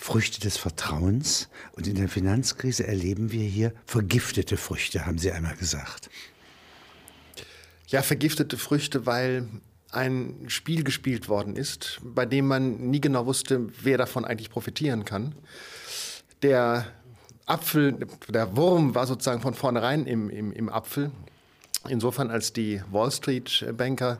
Früchte des Vertrauens. Und in der Finanzkrise erleben wir hier vergiftete Früchte, haben Sie einmal gesagt. Ja, vergiftete Früchte, weil ein Spiel gespielt worden ist, bei dem man nie genau wusste, wer davon eigentlich profitieren kann. Der Apfel, der Wurm war sozusagen von vornherein im, im, im Apfel. Insofern, als die Wall Street Banker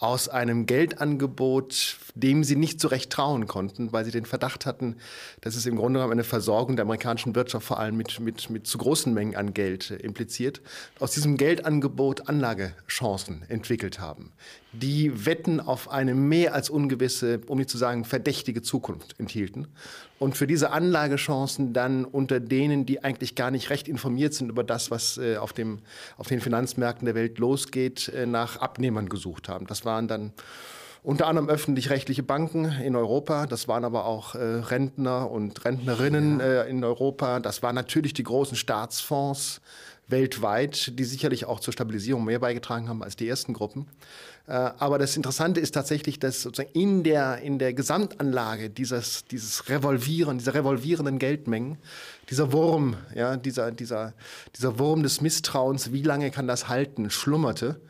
aus einem Geldangebot, dem sie nicht so recht trauen konnten, weil sie den Verdacht hatten, dass es im Grunde genommen eine Versorgung der amerikanischen Wirtschaft vor allem mit, mit, mit zu großen Mengen an Geld impliziert, aus diesem Geldangebot Anlagechancen entwickelt haben, die Wetten auf eine mehr als ungewisse, um nicht zu sagen verdächtige Zukunft enthielten und für diese Anlagechancen dann unter denen, die eigentlich gar nicht recht informiert sind über das, was äh, auf, dem, auf den Finanzmärkten der Welt losgeht, äh, nach Abnehmern gesucht haben. Das waren dann unter anderem öffentlich-rechtliche Banken in Europa, das waren aber auch äh, Rentner und Rentnerinnen äh, in Europa, das waren natürlich die großen Staatsfonds weltweit, die sicherlich auch zur Stabilisierung mehr beigetragen haben als die ersten Gruppen. Äh, aber das Interessante ist tatsächlich, dass sozusagen in der, in der Gesamtanlage dieses, dieses Revolvieren, dieser revolvierenden Geldmengen, dieser Wurm, ja, dieser, dieser, dieser Wurm des Misstrauens, wie lange kann das halten, schlummerte.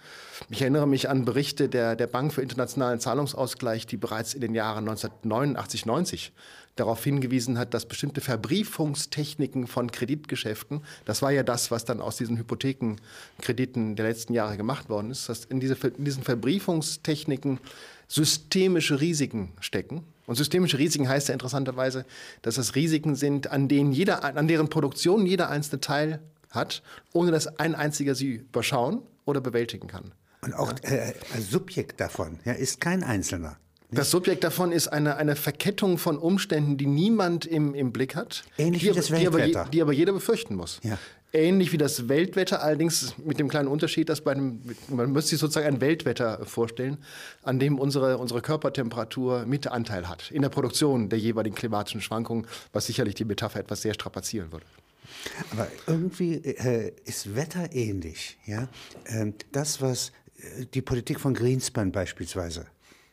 Ich erinnere mich an Berichte der, der Bank für internationalen Zahlungsausgleich, die bereits in den Jahren 1989, 90 darauf hingewiesen hat, dass bestimmte Verbriefungstechniken von Kreditgeschäften, das war ja das, was dann aus diesen Hypothekenkrediten der letzten Jahre gemacht worden ist, dass in, diese, in diesen Verbriefungstechniken systemische Risiken stecken. Und systemische Risiken heißt ja interessanterweise, dass das Risiken sind, an denen jeder, an deren Produktion jeder einzelne Teil hat, ohne dass ein einziger sie überschauen oder bewältigen kann. Und auch äh, Subjekt davon ja, ist kein Einzelner. Das Subjekt davon ist eine, eine Verkettung von Umständen, die niemand im, im Blick hat. Ähnlich die, wie das Weltwetter. Die aber, die aber jeder befürchten muss. Ja. Ähnlich wie das Weltwetter, allerdings mit dem kleinen Unterschied, dass bei einem, man müsste sich sozusagen ein Weltwetter vorstellen, an dem unsere, unsere Körpertemperatur mit Anteil hat in der Produktion der jeweiligen klimatischen Schwankungen, was sicherlich die Metapher etwas sehr strapazieren würde. Aber irgendwie äh, ist Wetter ähnlich. Ja? Ähm, das, was äh, die Politik von Greenspan beispielsweise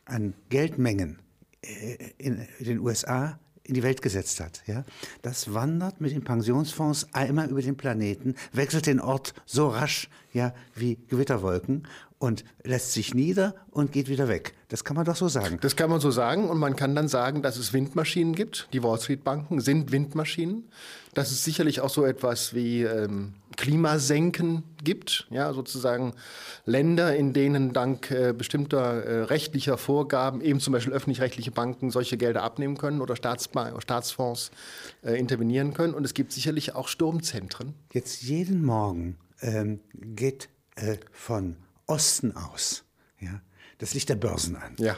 an Geldmengen äh, in den USA in die Welt gesetzt hat. Ja? Das wandert mit den Pensionsfonds einmal über den Planeten, wechselt den Ort so rasch ja, wie Gewitterwolken und lässt sich nieder und geht wieder weg. Das kann man doch so sagen. Das kann man so sagen und man kann dann sagen, dass es Windmaschinen gibt. Die Wall Street Banken sind Windmaschinen. Dass es sicherlich auch so etwas wie ähm, Klimasenken gibt, ja, sozusagen Länder, in denen dank äh, bestimmter äh, rechtlicher Vorgaben eben zum Beispiel öffentlich-rechtliche Banken solche Gelder abnehmen können oder Staatsba Staatsfonds äh, intervenieren können. Und es gibt sicherlich auch Sturmzentren. Jetzt jeden Morgen ähm, geht äh, von Osten aus ja, das Licht der Börsen an. Ja.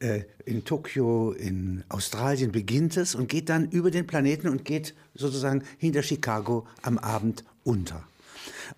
Ja. Äh, in Tokio, in Australien beginnt es und geht dann über den Planeten und geht sozusagen hinter Chicago am Abend unter.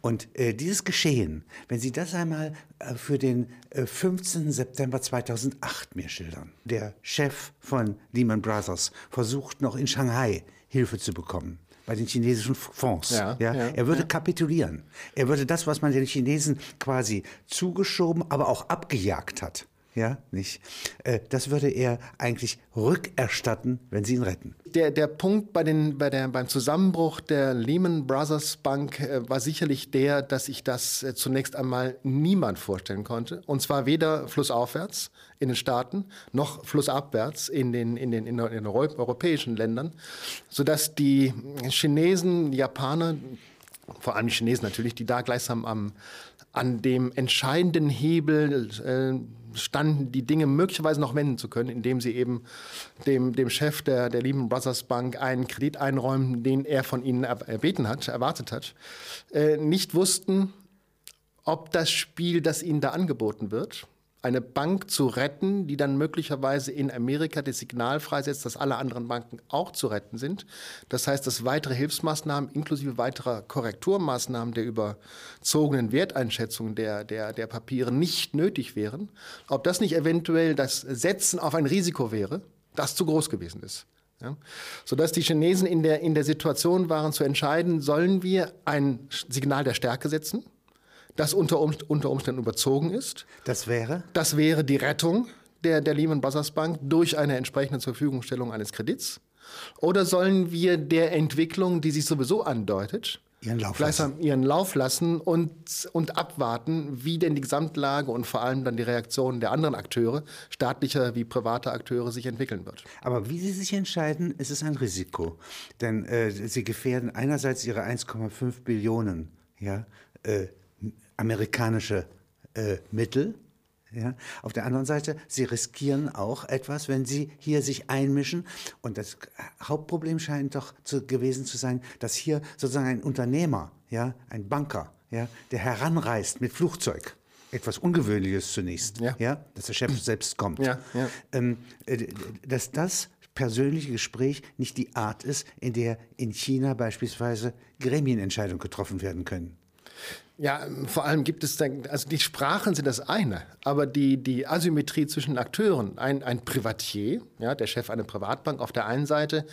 Und äh, dieses Geschehen, wenn Sie das einmal äh, für den äh, 15. September 2008 mir schildern, der Chef von Lehman Brothers versucht noch in Shanghai Hilfe zu bekommen bei den chinesischen Fonds. Ja, ja, ja er würde ja. kapitulieren. Er würde das, was man den Chinesen quasi zugeschoben, aber auch abgejagt hat, ja, nicht? Äh, das würde er eigentlich rückerstatten, wenn sie ihn retten. Der, der Punkt bei den, bei der, beim Zusammenbruch der Lehman Brothers Bank äh, war sicherlich der, dass ich das äh, zunächst einmal niemand vorstellen konnte. Und zwar weder flussaufwärts in den Staaten noch flussabwärts in den, in den, in den europäischen Ländern, sodass die Chinesen, Japaner, vor allem die Chinesen natürlich, die da gleichsam am, an dem entscheidenden Hebel äh, standen, die Dinge möglicherweise noch wenden zu können, indem sie eben dem, dem Chef der, der Lehman Brothers Bank einen Kredit einräumen, den er von ihnen erbeten hat, erwartet hat, äh, nicht wussten, ob das Spiel, das ihnen da angeboten wird, eine Bank zu retten, die dann möglicherweise in Amerika das Signal freisetzt, dass alle anderen Banken auch zu retten sind. Das heißt, dass weitere Hilfsmaßnahmen inklusive weiterer Korrekturmaßnahmen der überzogenen Werteinschätzung der, der, der Papiere nicht nötig wären. Ob das nicht eventuell das Setzen auf ein Risiko wäre, das zu groß gewesen ist. Ja? Sodass die Chinesen in der, in der Situation waren zu entscheiden, sollen wir ein Signal der Stärke setzen? Das unter, unter Umständen überzogen ist. Das wäre? Das wäre die Rettung der, der Lehman Brothers Bank durch eine entsprechende Zurverfügungstellung eines Kredits. Oder sollen wir der Entwicklung, die sich sowieso andeutet, Ihren Lauf gleichsam ihren Lauf lassen und, und abwarten, wie denn die Gesamtlage und vor allem dann die Reaktion der anderen Akteure, staatlicher wie privater Akteure, sich entwickeln wird. Aber wie Sie sich entscheiden, ist es ein Risiko. Denn äh, Sie gefährden einerseits Ihre 1,5 Billionen ja, äh, amerikanische äh, Mittel. Ja. Auf der anderen Seite, Sie riskieren auch etwas, wenn Sie hier sich einmischen. Und das Hauptproblem scheint doch zu, gewesen zu sein, dass hier sozusagen ein Unternehmer, ja, ein Banker, ja, der heranreist mit Flugzeug, etwas Ungewöhnliches zunächst, Ja. Ja, dass der Chef selbst kommt, Ja, ja. Ähm, äh, dass das persönliche Gespräch nicht die Art ist, in der in China beispielsweise Gremienentscheidungen getroffen werden können. Ja, vor allem gibt es dann, also die Sprachen sind das eine, aber die, die Asymmetrie zwischen Akteuren, ein, ein Privatier, ja, der Chef einer Privatbank auf der einen Seite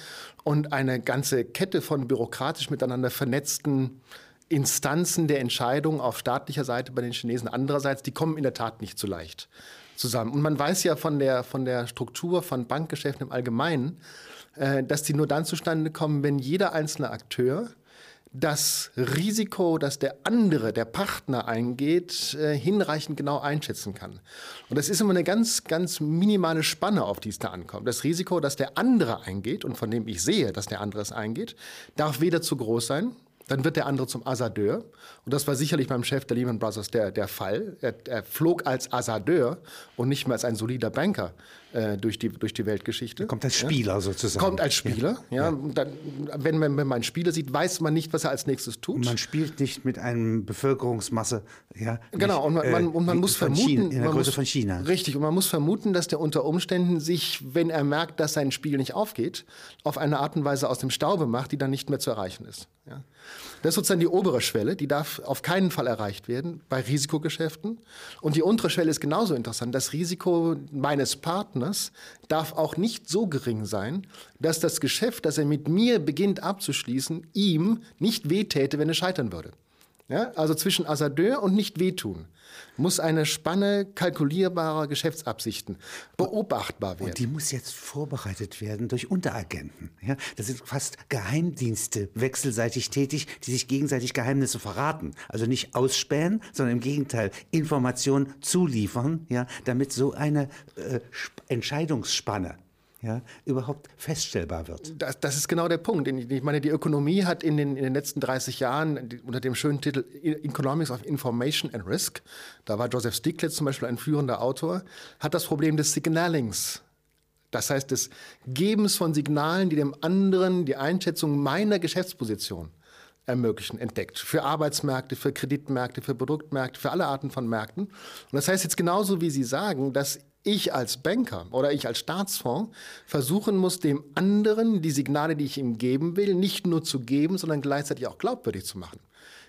und eine ganze Kette von bürokratisch miteinander vernetzten Instanzen der Entscheidung auf staatlicher Seite bei den Chinesen andererseits, die kommen in der Tat nicht so leicht zusammen. Und man weiß ja von der, von der Struktur von Bankgeschäften im Allgemeinen, äh, dass die nur dann zustande kommen, wenn jeder einzelne Akteur das Risiko, das der andere, der Partner eingeht, äh, hinreichend genau einschätzen kann. Und das ist immer eine ganz, ganz minimale Spanne, auf die es da ankommt. Das Risiko, das der andere eingeht und von dem ich sehe, dass der andere es eingeht, darf weder zu groß sein, dann wird der andere zum Hasardeur. Und das war sicherlich beim Chef der Lehman Brothers der, der Fall. Er, er flog als Hasardeur und nicht mehr als ein solider Banker äh, durch, die, durch die Weltgeschichte. Kommt als Spieler sozusagen. Kommt als Spieler, ja. Und Dann, wenn, man, wenn man einen Spieler sieht, weiß man nicht, was er als nächstes tut. Und man spielt nicht mit einer Bevölkerungsmasse. Ja, Genau, und man, man, und man muss vermuten, China, in der Größe muss, von China. Richtig, und man muss vermuten, dass der unter Umständen sich, wenn er merkt, dass sein Spiel nicht aufgeht, auf eine Art und Weise aus dem Staube macht, die dann nicht mehr zu erreichen ist. Ja. Das ist sozusagen die obere Schwelle, die darf auf keinen Fall erreicht werden bei Risikogeschäften. Und die untere Schwelle ist genauso interessant. Das Risiko meines Partners darf auch nicht so gering sein, dass das Geschäft, das er mit mir beginnt abzuschließen, ihm nicht wehtäte, wenn es scheitern würde. Ja, also zwischen Hasardeur und nicht wehtun muss eine Spanne kalkulierbarer Geschäftsabsichten beobachtbar werden. Und die muss jetzt vorbereitet werden durch Unteragenten. Ja, das sind fast Geheimdienste wechselseitig tätig, die sich gegenseitig Geheimnisse verraten. Also nicht ausspähen, sondern im Gegenteil Informationen zuliefern, ja, damit so eine äh, Sp- Entscheidungsspanne ja, überhaupt feststellbar wird. Das, das ist genau der Punkt. Ich meine, die Ökonomie hat in den, in den letzten 30 Jahren unter dem schönen Titel Economics of Information and Risk, da war Joseph Stiglitz zum Beispiel ein führender Autor, hat das Problem des Signalings. Das heißt, des Gebens von Signalen, die dem anderen die Einschätzung meiner Geschäftsposition ermöglichen, entdeckt. Für Arbeitsmärkte, für Kreditmärkte, für Produktmärkte, für alle Arten von Märkten. Und das heißt jetzt genauso, wie Sie sagen, dass ich als Banker oder ich als Staatsfonds versuchen muss, dem anderen die Signale, die ich ihm geben will, nicht nur zu geben, sondern gleichzeitig auch glaubwürdig zu machen.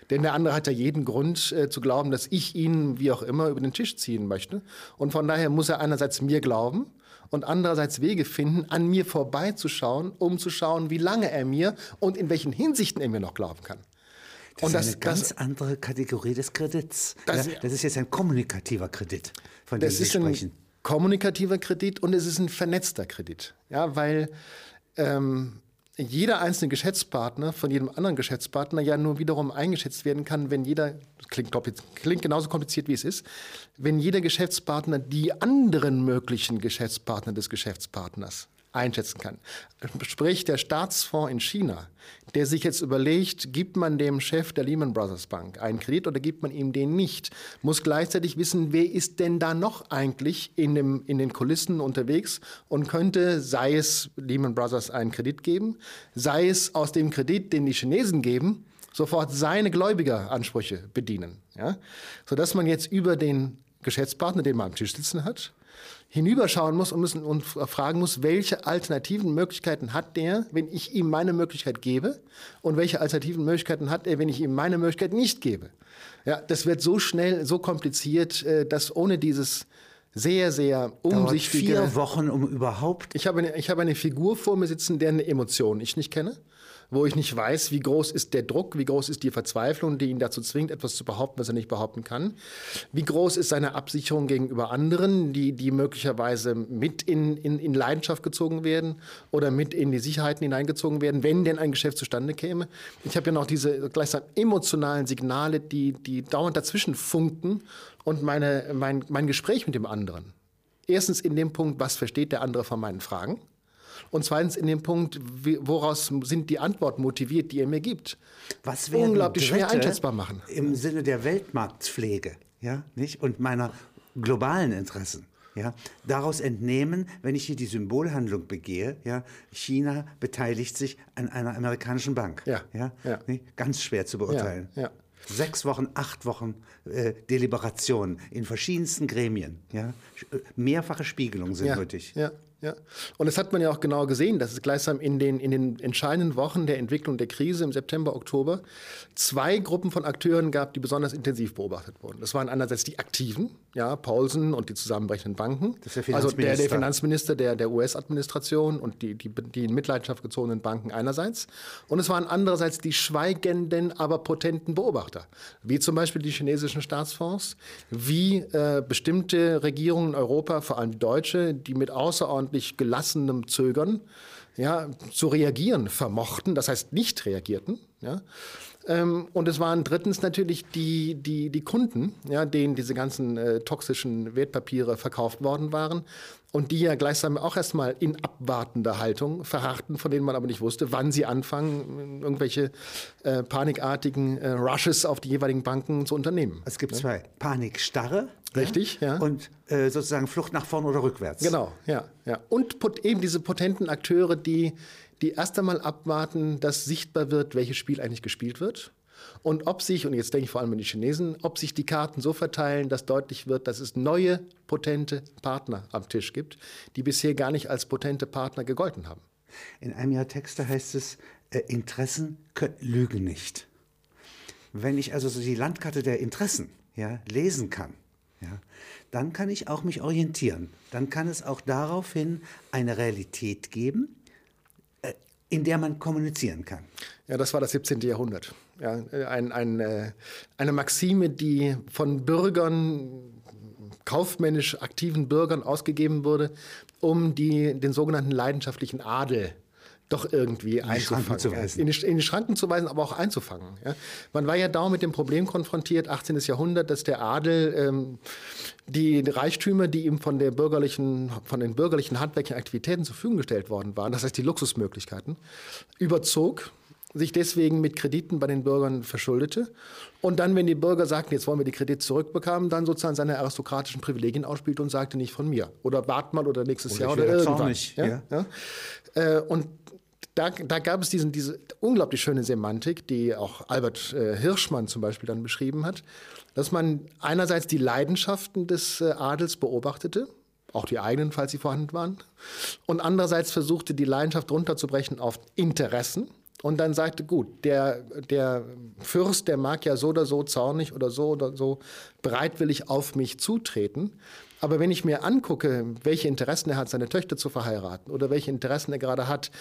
Denn der andere hat ja jeden Grund äh, zu glauben, dass ich ihn, wie auch immer, über den Tisch ziehen möchte. Und von daher muss er einerseits mir glauben und andererseits Wege finden, an mir vorbeizuschauen, um zu schauen, wie lange er mir und in welchen Hinsichten er mir noch glauben kann. Das und ist eine ganz andere Kategorie des Kredits. Das- ja, das ist jetzt ein kommunikativer Kredit, von dem Das Sie sprechen. ein kommunikativer Kredit und es ist ein vernetzter Kredit. Ja, weil ähm, jeder einzelne Geschäftspartner von jedem anderen Geschäftspartner ja nur wiederum eingeschätzt werden kann, wenn jeder, klingt, klingt genauso kompliziert wie es ist, wenn jeder Geschäftspartner die anderen möglichen Geschäftspartner des Geschäftspartners einschätzen kann. Sprich, der Staatsfonds in China, der sich jetzt überlegt, gibt man dem Chef der Lehman Brothers Bank einen Kredit oder gibt man ihm den nicht, muss gleichzeitig wissen, wer ist denn da noch eigentlich in, dem, in den Kulissen unterwegs und könnte, sei es Lehman Brothers einen Kredit geben, sei es aus dem Kredit, den die Chinesen geben, sofort seine Gläubigeransprüche bedienen. Ja? Sodass man jetzt über den Geschäftspartner, den man am Tisch sitzen hat, hinüberschauen muss und, müssen, und fragen muss, welche alternativen Möglichkeiten hat der, wenn ich ihm meine Möglichkeit gebe und welche alternativen Möglichkeiten hat er, wenn ich ihm meine Möglichkeit nicht gebe. Ja, das wird so schnell, so kompliziert, äh, dass ohne dieses sehr, sehr Dauert umsichtige... vier Wochen, um überhaupt Ich habe, eine, ich habe eine Figur vor mir sitzen, deren Emotionen ich nicht kenne, wo ich nicht weiß, wie groß ist der Druck, wie groß ist die Verzweiflung, die ihn dazu zwingt, etwas zu behaupten, was er nicht behaupten kann. Wie groß ist seine Absicherung gegenüber anderen, die, die möglicherweise mit in, in, in Leidenschaft gezogen werden oder mit in die Sicherheiten hineingezogen werden, wenn denn ein Geschäft zustande käme. Ich habe ja noch diese gleichsam emotionalen Signale, die, die dauernd dazwischen funken und meine, mein, mein Gespräch mit dem anderen. Erstens in dem Punkt, was versteht der andere von meinen Fragen? Und zweitens in dem Punkt, woraus sind die Antworten motiviert, die er mir gibt. Was unglaublich schwer einschätzbar machen. Im Sinne der Weltmarktpflege, ja, nicht? Und meiner globalen Interessen. Ja, daraus entnehmen, wenn ich hier die Symbolhandlung begehe, ja, China beteiligt sich an einer amerikanischen Bank. Ja, ja, ja. ganz schwer zu beurteilen. Ja, ja. Sechs Wochen, acht Wochen äh, Deliberation in verschiedensten Gremien. Ja? Mehrfache Spiegelungen sind ja, nötig. Ja. Ja. Und das hat man ja auch genau gesehen, dass es gleichsam in den, in den entscheidenden Wochen der Entwicklung der Krise im September, Oktober zwei Gruppen von Akteuren gab, die besonders intensiv beobachtet wurden. Das waren einerseits die Aktiven, ja, Paulsen und die zusammenbrechenden Banken. Der also der, der Finanzminister der, der US-Administration und die, die, die in Mitleidenschaft gezogenen Banken einerseits. Und es waren andererseits die schweigenden, aber potenten Beobachter, wie zum Beispiel die chinesischen Staatsfonds, wie äh, bestimmte Regierungen in Europa, vor allem die deutsche, die mit außerordentlich gelassenem Zögern ja, zu reagieren vermochten, das heißt nicht reagierten. Ja. Ähm, und es waren drittens natürlich die, die, die Kunden, ja, denen diese ganzen äh, toxischen Wertpapiere verkauft worden waren und die ja gleichsam auch erstmal in abwartender Haltung verharrten, von denen man aber nicht wusste, wann sie anfangen, irgendwelche äh, panikartigen äh, Rushes auf die jeweiligen Banken zu unternehmen. Es gibt ja? zwei. Panikstarre. Richtig, ja. Und äh, sozusagen Flucht nach vorn oder rückwärts. Genau, ja. ja. Und eben diese potenten Akteure, die, die erst einmal abwarten, dass sichtbar wird, welches Spiel eigentlich gespielt wird. Und ob sich, und jetzt denke ich vor allem an die Chinesen, ob sich die Karten so verteilen, dass deutlich wird, dass es neue potente Partner am Tisch gibt, die bisher gar nicht als potente Partner gegolten haben. In einem Jahr Texte heißt es, äh, Interessen können, lügen nicht. Wenn ich also so die Landkarte der Interessen ja, lesen kann, ja, dann kann ich auch mich orientieren. Dann kann es auch daraufhin eine Realität geben, äh, in der man kommunizieren kann. Ja, das war das 17. Jahrhundert. Ja, ein, ein, äh, eine Maxime, die von Bürgern, kaufmännisch aktiven Bürgern ausgegeben wurde, um die, den sogenannten leidenschaftlichen Adel doch irgendwie in einzufangen. Zu weisen. In, die, in die Schranken zu weisen, aber auch einzufangen. Ja. Man war ja dauernd mit dem Problem konfrontiert, 18. Jahrhundert, dass der Adel ähm, die Reichtümer, die ihm von, der bürgerlichen, von den bürgerlichen handwerklichen Aktivitäten zur Verfügung gestellt worden waren, das heißt die Luxusmöglichkeiten, überzog sich deswegen mit Krediten bei den Bürgern verschuldete und dann, wenn die Bürger sagten, jetzt wollen wir die Kredite zurückbekommen, dann sozusagen seine aristokratischen Privilegien ausspielte und sagte nicht von mir oder wart mal oder nächstes oder Jahr oder irgendwann. Ja? Ja? Ja? Äh, und da, da, gab es diesen, diese unglaublich schöne Semantik, die auch Albert äh, Hirschmann zum Beispiel dann beschrieben hat, dass man einerseits die Leidenschaften des äh, Adels beobachtete, auch die eigenen, falls sie vorhanden waren, und andererseits versuchte, die Leidenschaft runterzubrechen auf Interessen und dann sagte, gut, der, der Fürst, der mag ja so oder so zornig oder so oder so bereitwillig auf mich zutreten. Aber wenn ich mir angucke, welche Interessen er hat, seine Töchter zu verheiraten oder welche Interessen er gerade hat,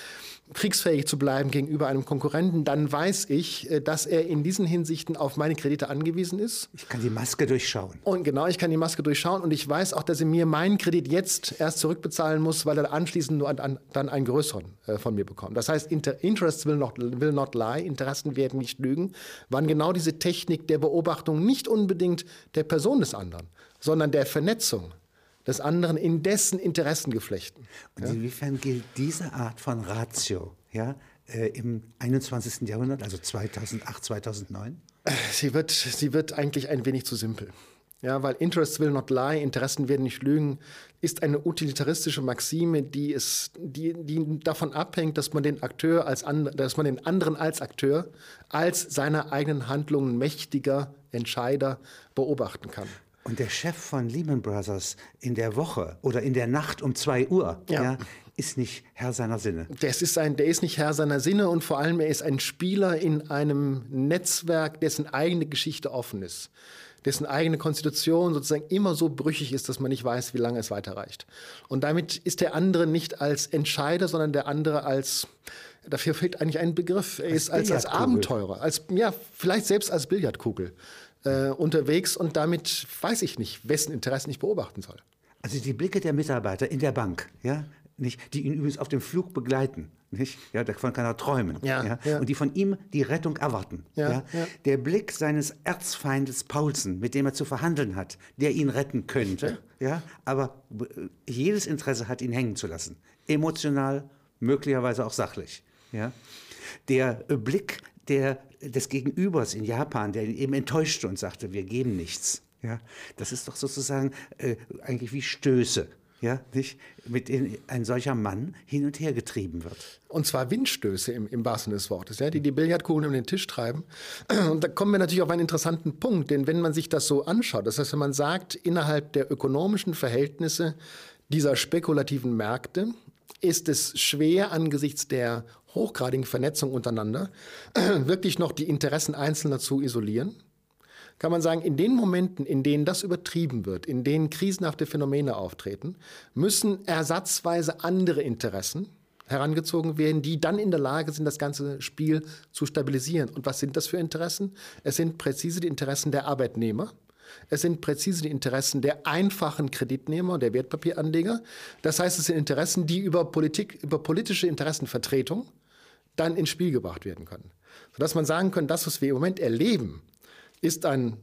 kriegsfähig zu bleiben gegenüber einem Konkurrenten, dann weiß ich, äh, dass er in diesen Hinsichten auf meine Kredite angewiesen ist. Ich kann die Maske durchschauen. Und genau, ich kann die Maske durchschauen und ich weiß auch, dass er mir meinen Kredit jetzt erst zurückbezahlen muss, weil er anschließend nur an, an, dann einen größeren äh, von mir bekommt. Das heißt, Inter Interest will not, will not lie, Interessen werden nicht lügen, waren genau diese Technik der Beobachtung nicht unbedingt der Person des anderen, sondern der Vernetzung des anderen in dessen Interessengeflechten. Und ja? inwiefern gilt diese Art von Ratio ja, äh, im 21. Jahrhundert, also 2008, 2009? Sie wird, sie wird eigentlich ein wenig zu simpel. Ja, weil Interests will not lie, Interessen werden nicht lügen, ist eine utilitaristische Maxime, die, es, die, die davon abhängt, dass man den Akteur als dass man den anderen als Akteur, als seiner eigenen Handlungen mächtiger Entscheider beobachten kann. Und der Chef von Lehman Brothers in der Woche oder in der Nacht um 2 Uhr ja. ja. ist nicht Herr seiner Sinne. Das ist ein, der ist nicht Herr seiner Sinne und vor allem er ist ein Spieler in einem Netzwerk, dessen eigene Geschichte offen ist dessen eigene Konstitution sozusagen immer so brüchig ist, dass man nicht weiß, wie lange es weiterreicht. Und damit ist der andere nicht als Entscheider, sondern der andere als Dafür fehlt eigentlich ein Begriff. Er ist als, als Abenteurer, als, ja, vielleicht selbst als Billardkugel äh, unterwegs und damit weiß ich nicht, wessen Interessen ich beobachten soll. Also die Blicke der Mitarbeiter in der Bank, ja, nicht, die ihn übrigens auf dem Flug begleiten, nicht? Ja, davon kann er träumen. Ja, ja, ja. Und die von ihm die Rettung erwarten. Ja, ja, Der Blick seines Erzfeindes Paulsen, mit dem er zu verhandeln hat, der ihn retten könnte, ja, aber jedes Interesse hat, ihn hängen zu lassen. Emotional, möglicherweise auch sachlich. Ja. Der Blick der, des Gegenübers in Japan, der ihn eben enttäuschte und sagte, wir geben nichts. Ja, das ist doch sozusagen äh, eigentlich wie Stöße ja, nicht, mit denen ein solcher Mann hin und her getrieben wird. Und zwar Windstöße im, im wahrsten des Wortes, ja, die die Billardkugeln um den Tisch treiben. Und da kommen wir natürlich auf einen interessanten Punkt, denn wenn man sich das so anschaut, das heißt, wenn man sagt, innerhalb der ökonomischen Verhältnisse dieser spekulativen Märkte ist es schwer angesichts der hochgradigen Vernetzung untereinander wirklich noch die Interessen Einzelner zu isolieren kann man sagen, in den Momenten, in denen das übertrieben wird, in denen krisenhafte Phänomene auftreten, müssen ersatzweise andere Interessen herangezogen werden, die dann in der Lage sind, das ganze Spiel zu stabilisieren. Und was sind das für Interessen? Es sind präzise die Interessen der Arbeitnehmer. Es sind präzise die Interessen der einfachen Kreditnehmer, der Wertpapieranleger. Das heißt, es sind Interessen, die über Politik, über politische Interessenvertretung dann ins Spiel gebracht werden können. Sodass man sagen kann, das, was wir im Moment erleben, ist ein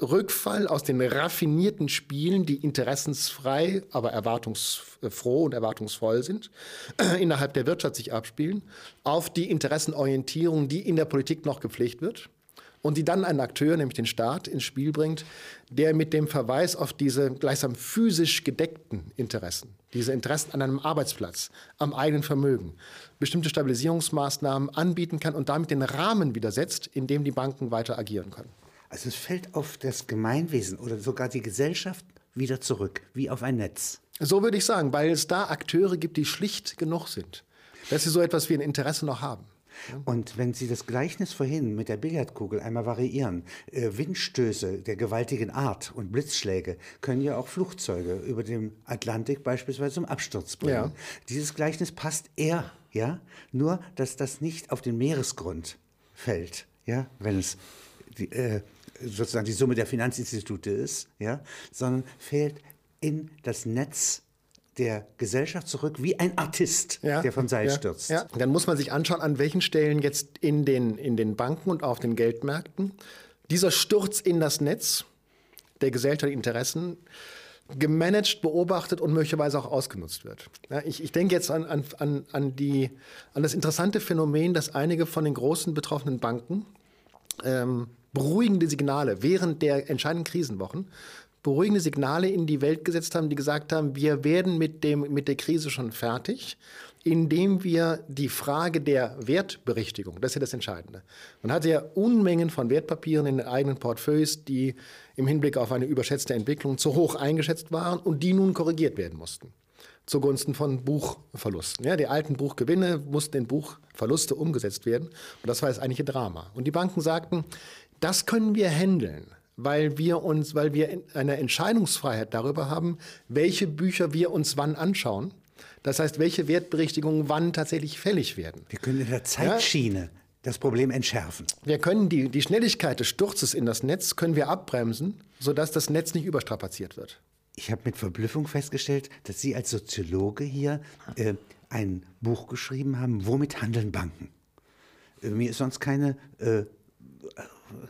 Rückfall aus den raffinierten Spielen, die interessensfrei, aber erwartungsfroh und erwartungsvoll sind, innerhalb der Wirtschaft sich abspielen, auf die Interessenorientierung, die in der Politik noch gepflegt wird und die dann einen Akteur, nämlich den Staat, ins Spiel bringt, der mit dem Verweis auf diese gleichsam physisch gedeckten Interessen, diese Interessen an einem Arbeitsplatz, am eigenen Vermögen, bestimmte Stabilisierungsmaßnahmen anbieten kann und damit den Rahmen wieder setzt, in dem die Banken weiter agieren können. Also es fällt auf das Gemeinwesen oder sogar die Gesellschaft wieder zurück, wie auf ein Netz. So würde ich sagen, weil es da Akteure gibt, die schlicht genug sind, dass sie so etwas wie ein Interesse noch haben. Und wenn Sie das Gleichnis vorhin mit der Billardkugel einmal variieren, äh, Windstöße der gewaltigen Art und Blitzschläge können ja auch Flugzeuge über dem Atlantik beispielsweise zum Absturz bringen. Ja. Dieses Gleichnis passt eher, ja, nur dass das nicht auf den Meeresgrund fällt, ja, wenn es die, äh, sozusagen die Summe der Finanzinstitute ist, ja, sondern fällt in das Netz der Gesellschaft zurück wie ein Artist, ja, der vom Seil ja, stürzt. Ja. Dann muss man sich anschauen, an welchen Stellen jetzt in den, in den Banken und auf den Geldmärkten dieser Sturz in das Netz der gesellschaftlichen Interessen gemanagt, beobachtet und möglicherweise auch ausgenutzt wird. Ich, ich denke jetzt an, an, an, die, an das interessante Phänomen, dass einige von den großen betroffenen Banken ähm, beruhigende Signale während der entscheidenden Krisenwochen beruhigende Signale in die Welt gesetzt haben, die gesagt haben, wir werden mit, dem, mit der Krise schon fertig, indem wir die Frage der Wertberichtigung, das ist ja das Entscheidende. Man hatte ja Unmengen von Wertpapieren in den eigenen Portfolios, die im Hinblick auf eine überschätzte Entwicklung zu hoch eingeschätzt waren und die nun korrigiert werden mussten zugunsten von Buchverlusten. Ja, die alten Buchgewinne mussten in Buchverluste umgesetzt werden. Und das war das eigentliche Drama. Und die Banken sagten, das können wir handeln weil wir uns, weil wir eine Entscheidungsfreiheit darüber haben, welche Bücher wir uns wann anschauen. Das heißt, welche Wertberichtigungen wann tatsächlich fällig werden. Wir können in der Zeitschiene ja? das Problem entschärfen. Wir können die, die Schnelligkeit des Sturzes in das Netz können wir abbremsen, sodass das Netz nicht überstrapaziert wird. Ich habe mit Verblüffung festgestellt, dass Sie als Soziologe hier äh, ein Buch geschrieben haben, Womit handeln Banken? Äh, mir ist sonst keine äh,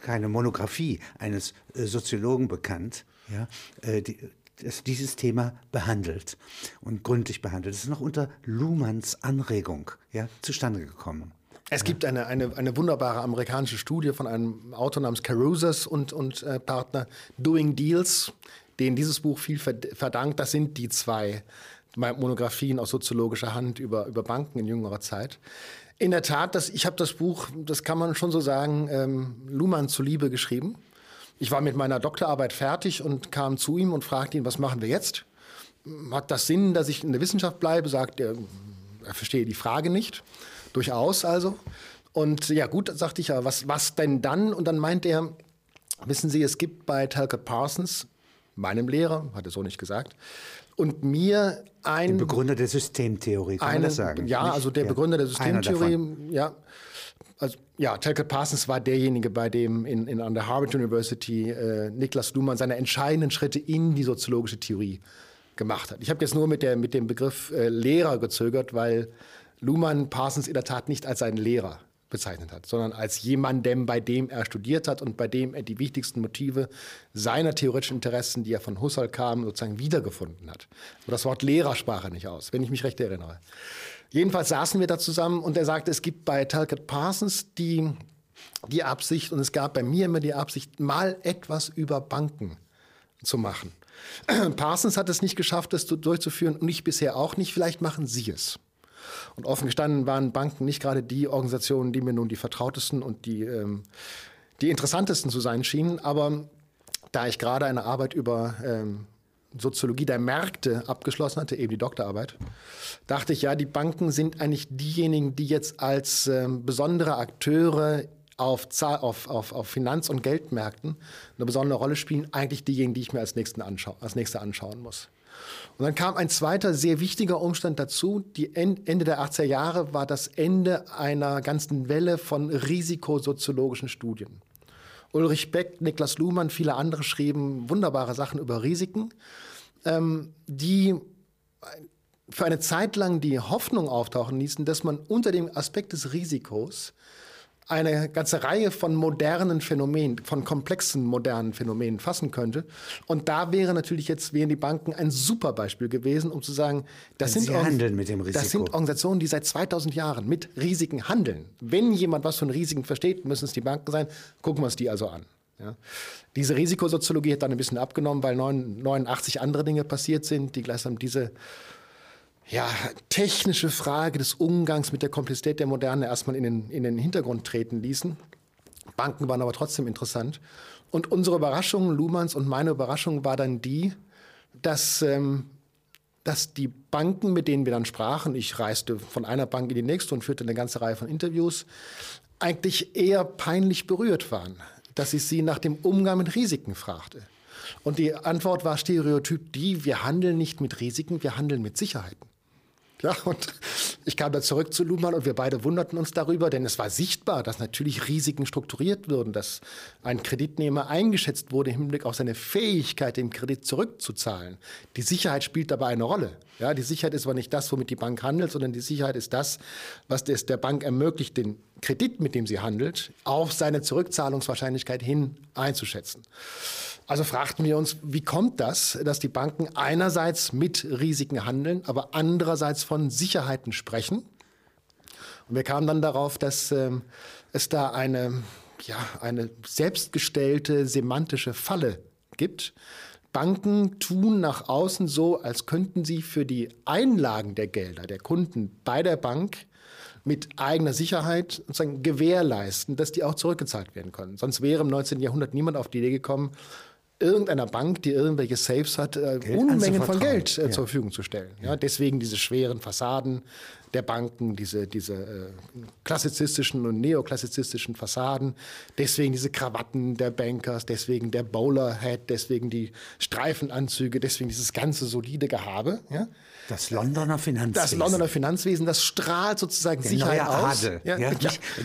keine Monographie eines äh, Soziologen bekannt, ja, äh, die, das dieses Thema behandelt und gründlich behandelt. Es ist noch unter Luhmanns Anregung ja, zustande gekommen. Es gibt eine, eine, eine wunderbare amerikanische Studie von einem Autor namens Carusas und, und äh, Partner, Doing Deals, denen dieses Buch viel verdankt. Das sind die zwei Monographien aus soziologischer Hand über, über Banken in jüngerer Zeit. In der Tat, das, ich habe das Buch, das kann man schon so sagen, ähm, Luhmann zuliebe geschrieben. Ich war mit meiner Doktorarbeit fertig und kam zu ihm und fragte ihn, was machen wir jetzt? Hat das Sinn, dass ich in der Wissenschaft bleibe? Sagt er, er verstehe die Frage nicht. Durchaus also. Und ja gut, sagte ich, ja, was, was denn dann? Und dann meint er, wissen Sie, es gibt bei Talcott Parsons, meinem Lehrer, hat er so nicht gesagt, und mir ein. Der Begründer der Systemtheorie, kann eine, man das sagen? Ja, Nicht? also der. Begründer der Systemtheorie, ja. Also, ja, Telke Parsons war derjenige, bei dem in, in, an der Harvard University äh, Niklas Luhmann seine entscheidenden Schritte in die soziologische Theorie gemacht hat. Ich habe jetzt nur mit, der, mit dem Begriff äh, Lehrer gezögert, weil Luhmann Parsons in der Tat nicht als seinen Lehrer bezeichnet hat, sondern als jemandem, bei dem er studiert hat und bei dem er die wichtigsten Motive seiner theoretischen Interessen, die er von Husserl kam, sozusagen wiedergefunden hat. Aber das Wort Lehrer sprach er nicht aus, wenn ich mich recht erinnere. Jedenfalls saßen wir da zusammen und er sagte, es gibt bei Talcott Parsons die, die Absicht und es gab bei mir immer die Absicht, mal etwas über Banken zu machen. Parsons hat es nicht geschafft, das durchzuführen und ich bisher auch nicht. Vielleicht machen Sie es. Und offen gestanden waren Banken nicht gerade die Organisationen, die mir nun die vertrautesten und die, ähm, die interessantesten zu sein schienen. Aber da ich gerade eine Arbeit über ähm, Soziologie der Märkte abgeschlossen hatte, eben die Doktorarbeit, dachte ich, ja, die Banken sind eigentlich diejenigen, die jetzt als ähm, besondere Akteure auf, auf, auf, auf Finanz- und Geldmärkten eine besondere Rolle spielen, eigentlich diejenigen, die ich mir als, nächsten anscha als nächste anschauen muss. Und dann kam ein zweiter sehr wichtiger Umstand dazu. Die Ende der 80er Jahre war das Ende einer ganzen Welle von risikosoziologischen Studien. Ulrich Beck, Niklas Luhmann, viele andere schrieben wunderbare Sachen über Risiken, ähm, die für eine Zeit lang die Hoffnung auftauchen ließen, dass man unter dem Aspekt des Risikos eine ganze Reihe von modernen Phänomenen, von komplexen modernen Phänomenen fassen könnte. Und da wäre natürlich jetzt, wären die Banken ein super Beispiel gewesen, um zu sagen, das, sind, das sind Organisationen, die seit 2000 Jahren mit Risiken handeln. Wenn jemand was von Risiken versteht, müssen es die Banken sein. Gucken wir uns die also an. Ja. Diese Risikosoziologie hat dann ein bisschen abgenommen, weil 89 andere Dinge passiert sind, die gleichsam diese ja, technische Frage des Umgangs mit der Komplexität der Moderne erstmal in den, in den Hintergrund treten ließen. Banken waren aber trotzdem interessant. Und unsere Überraschung, Luhmanns und meine Überraschung war dann die, dass, ähm, dass die Banken, mit denen wir dann sprachen, ich reiste von einer Bank in die nächste und führte eine ganze Reihe von Interviews, eigentlich eher peinlich berührt waren, dass ich sie nach dem Umgang mit Risiken fragte. Und die Antwort war stereotyp die, wir handeln nicht mit Risiken, wir handeln mit Sicherheiten. Ja, und ich kam dann zurück zu Luhmann und wir beide wunderten uns darüber, denn es war sichtbar, dass natürlich Risiken strukturiert wurden, dass ein Kreditnehmer eingeschätzt wurde im Hinblick auf seine Fähigkeit, den Kredit zurückzuzahlen. Die Sicherheit spielt dabei eine Rolle. Ja, die Sicherheit ist aber nicht das, womit die Bank handelt, sondern die Sicherheit ist das, was es der Bank ermöglicht, den Kredit, mit dem sie handelt, auf seine Zurückzahlungswahrscheinlichkeit hin einzuschätzen. Also fragten wir uns, wie kommt das, dass die Banken einerseits mit Risiken handeln, aber andererseits von Sicherheiten sprechen? Und wir kamen dann darauf, dass ähm, es da eine, ja, eine selbstgestellte semantische Falle gibt. Banken tun nach außen so, als könnten sie für die Einlagen der Gelder der Kunden bei der Bank mit eigener Sicherheit sozusagen gewährleisten, dass die auch zurückgezahlt werden können. Sonst wäre im 19. Jahrhundert niemand auf die Idee gekommen, irgendeiner Bank, die irgendwelche Safes hat, äh, Unmengen von Geld äh, ja. zur Verfügung zu stellen. Ja, deswegen diese schweren Fassaden der Banken, diese, diese äh, klassizistischen und neoklassizistischen Fassaden, deswegen diese Krawatten der Bankers, deswegen der Bowler-Hat, deswegen die Streifenanzüge, deswegen dieses ganze solide Gehabe. Ja. Das Londoner Finanzwesen. Das Londoner Finanzwesen, das strahlt sozusagen Der Sicherheit neue aus. Adel. Ja, ja.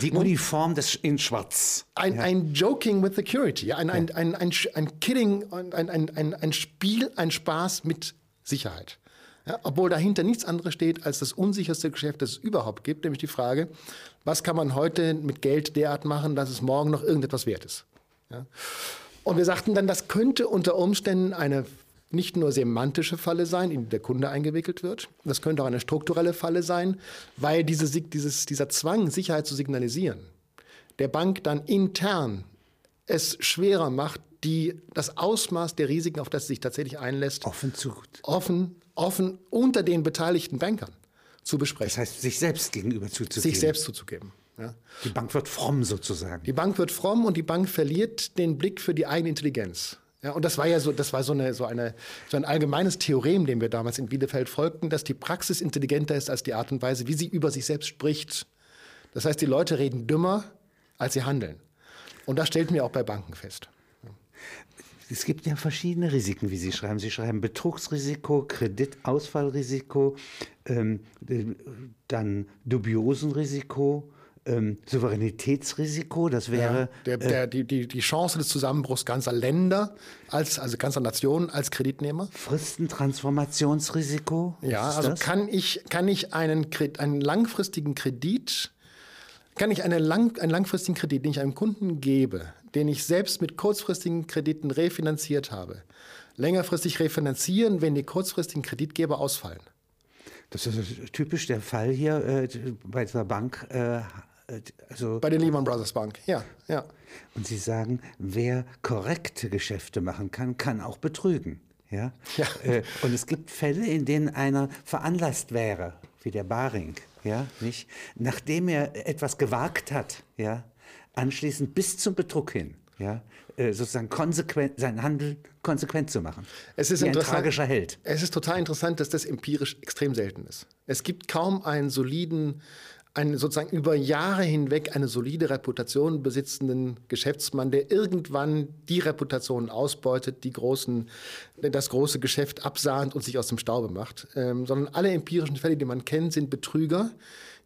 Die Uniform des, in Schwarz. Ein, ja. ein Joking with Security, ein, ein, ein, ein, ein Kidding, ein, ein, ein, ein Spiel, ein Spaß mit Sicherheit. Ja, obwohl dahinter nichts anderes steht als das unsicherste Geschäft, das es überhaupt gibt, nämlich die Frage, was kann man heute mit Geld derart machen, dass es morgen noch irgendetwas wert ist. Ja? Und wir sagten dann, das könnte unter Umständen eine nicht nur semantische Falle sein, in die der Kunde eingewickelt wird, das könnte auch eine strukturelle Falle sein, weil diese, dieses, dieser Zwang, Sicherheit zu signalisieren, der Bank dann intern es schwerer macht, die, das Ausmaß der Risiken, auf das sie sich tatsächlich einlässt, offen, zu, offen, offen unter den beteiligten Bankern zu besprechen. Das heißt, sich selbst gegenüber zuzugeben. Sich selbst zuzugeben. Ja. Die Bank wird fromm sozusagen. Die Bank wird fromm und die Bank verliert den Blick für die eigene Intelligenz. Ja, und das war ja so, das war so, eine, so, eine, so ein allgemeines Theorem, dem wir damals in Bielefeld folgten, dass die Praxis intelligenter ist als die Art und Weise, wie sie über sich selbst spricht. Das heißt, die Leute reden dümmer, als sie handeln. Und das stellten wir auch bei Banken fest. Es gibt ja verschiedene Risiken, wie Sie schreiben. Sie schreiben Betrugsrisiko, Kreditausfallrisiko, ähm, dann Dubiosenrisiko, ähm, Souveränitätsrisiko, das wäre. Ja, der, der, äh, die, die, die Chance des Zusammenbruchs ganzer Länder, als, also ganzer Nationen als Kreditnehmer. Fristentransformationsrisiko. Ja, also das? kann ich, kann ich einen, einen langfristigen Kredit, kann ich eine lang, einen langfristigen Kredit, den ich einem Kunden gebe, den ich selbst mit kurzfristigen Krediten refinanziert habe, längerfristig refinanzieren, wenn die kurzfristigen Kreditgeber ausfallen? Das ist typisch der Fall hier äh, bei dieser Bank äh, also Bei den Lehman Brothers Bank, ja, ja. Und Sie sagen, wer korrekte Geschäfte machen kann, kann auch betrügen. Ja? ja. Äh, und es gibt Fälle, in denen einer veranlasst wäre, wie der Baring, ja, nicht? nachdem er etwas gewagt hat, ja, anschließend bis zum Betrug hin, ja, äh, sozusagen konsequent, sein Handeln konsequent zu machen. Es ist wie ein tragischer Held. Es ist total interessant, dass das empirisch extrem selten ist. Es gibt kaum einen soliden einen sozusagen über Jahre hinweg eine solide Reputation besitzenden Geschäftsmann, der irgendwann die Reputation ausbeutet, die großen, das große Geschäft absahnt und sich aus dem Staube macht. Ähm, sondern alle empirischen Fälle, die man kennt, sind Betrüger,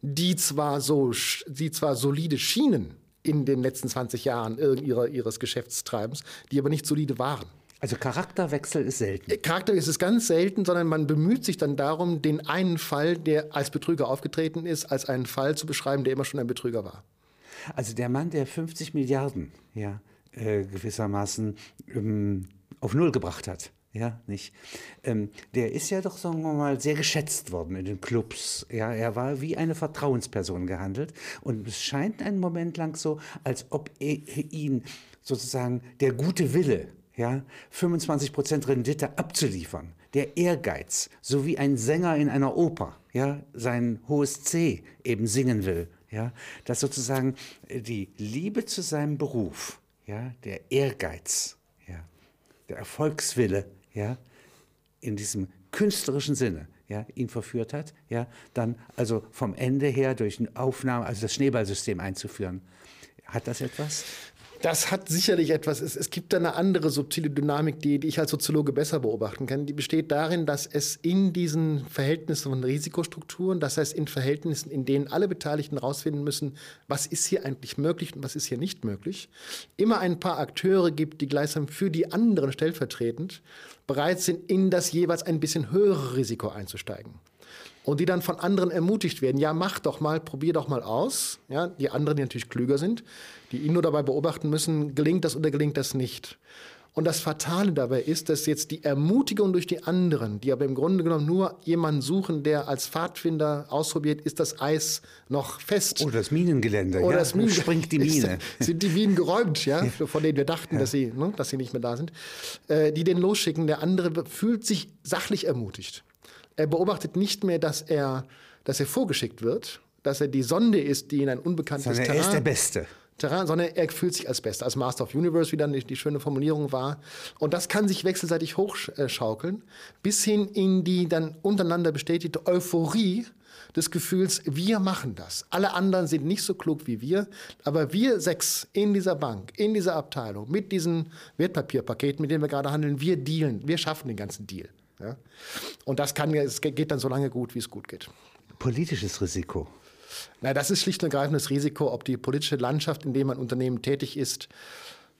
die zwar so, die zwar solide schienen in den letzten 20 Jahren ihrer, ihres Geschäftstreibens, die aber nicht solide waren. Also Charakterwechsel ist selten. Äh, Charakter ist es ganz selten, sondern man bemüht sich dann darum, den einen Fall, der als Betrüger aufgetreten ist, als einen Fall zu beschreiben, der immer schon ein Betrüger war. Also der Mann, der 50 Milliarden ja, äh, gewissermaßen ähm, auf Null gebracht hat, ja, nicht? Ähm, der ist ja doch, sagen wir mal, sehr geschätzt worden in den Clubs. Ja, er war wie eine Vertrauensperson gehandelt. Und es scheint einen Moment lang so, als ob ihn sozusagen der gute Wille ja, 25 Prozent Rendite abzuliefern, der Ehrgeiz, so wie ein Sänger in einer Oper, ja, sein hohes C eben singen will, ja, dass sozusagen äh, die Liebe zu seinem Beruf, ja, der Ehrgeiz, ja, der Erfolgswille, ja, in diesem künstlerischen Sinne, ja, ihn verführt hat, ja, dann also vom Ende her durch eine Aufnahme, also das Schneeballsystem einzuführen. Hat das etwas? Das hat sicherlich etwas. Es, es gibt da eine andere subtile Dynamik, die, die ich als Soziologe besser beobachten kann. Die besteht darin, dass es in diesen Verhältnissen von Risikostrukturen, das heißt in Verhältnissen, in denen alle Beteiligten herausfinden müssen, was ist hier eigentlich möglich und was ist hier nicht möglich, immer ein paar Akteure gibt, die gleichsam für die anderen stellvertretend bereit sind, in das jeweils ein bisschen höhere Risiko einzusteigen und die dann von anderen ermutigt werden, ja, mach doch mal, probier doch mal aus. Ja, die anderen, die natürlich klüger sind, die ihn nur dabei beobachten müssen, gelingt das oder gelingt das nicht. Und das Fatale dabei ist, dass jetzt die Ermutigung durch die anderen, die aber im Grunde genommen nur jemanden suchen, der als Pfadfinder ausprobiert, ist das Eis noch fest. Oder das Minengelände. Oder ja, das Minen springt die Mine. sind die Minen geräumt, ja, von denen wir dachten, ja. dass, sie, ne, dass sie nicht mehr da sind. Äh, die den losschicken. Der andere fühlt sich sachlich ermutigt. Er beobachtet nicht mehr, dass er, dass er vorgeschickt wird, dass er die Sonde ist, die in ein unbekanntes sondern Terrain... Er ist der Beste. Terrain, sondern er fühlt sich als Bester, als Master of Universe, wie dann die, die schöne Formulierung war. Und das kann sich wechselseitig hochschaukeln, bis hin in die dann untereinander bestätigte Euphorie des Gefühls, wir machen das. Alle anderen sind nicht so klug wie wir, aber wir sechs in dieser Bank, in dieser Abteilung, mit diesen Wertpapierpaketen, mit denen wir gerade handeln, wir dealen, wir schaffen den ganzen Deal. Ja? Und das kann, es geht dann so lange gut, wie es gut geht. Politisches Risiko. Na, das ist schlicht und ergreifend das Risiko, ob die politische Landschaft, in der ein Unternehmen tätig ist,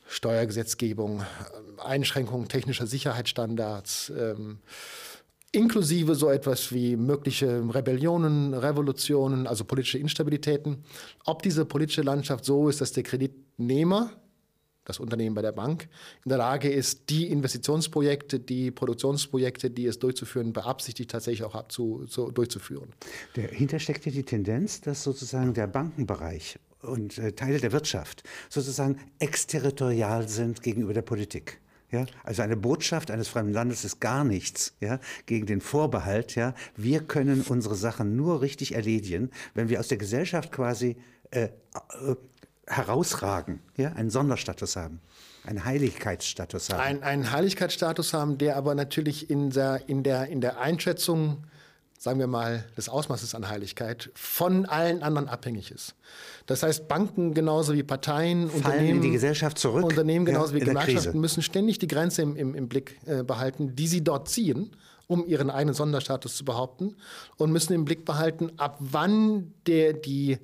Steuergesetzgebung, Einschränkungen technischer Sicherheitsstandards, ähm, inklusive so etwas wie mögliche Rebellionen, Revolutionen, also politische Instabilitäten, ob diese politische Landschaft so ist, dass der Kreditnehmer das Unternehmen bei der Bank in der Lage ist, die Investitionsprojekte, die Produktionsprojekte, die es durchzuführen beabsichtigt, tatsächlich auch abzu, so, durchzuführen. Dahinter steckt ja die Tendenz, dass sozusagen der Bankenbereich und äh, Teile der Wirtschaft sozusagen exterritorial sind gegenüber der Politik. Ja, also eine Botschaft eines fremden Landes ist gar nichts ja, gegen den Vorbehalt. Ja, wir können unsere Sachen nur richtig erledigen, wenn wir aus der Gesellschaft quasi äh, äh herausragen, ja, einen Sonderstatus haben, einen Heiligkeitsstatus haben. Ein, einen Heiligkeitsstatus haben, der aber natürlich in der, in der, in der Einschätzung sagen wir mal, des Ausmaßes an Heiligkeit von allen anderen abhängig ist. Das heißt, Banken genauso wie Parteien, Fallen Unternehmen, in die Gesellschaft zurück. Unternehmen genauso ja, wie Gewerkschaften müssen ständig die Grenze im, im, im Blick äh, behalten, die sie dort ziehen, um ihren eigenen Sonderstatus zu behaupten und müssen im Blick behalten, ab wann der die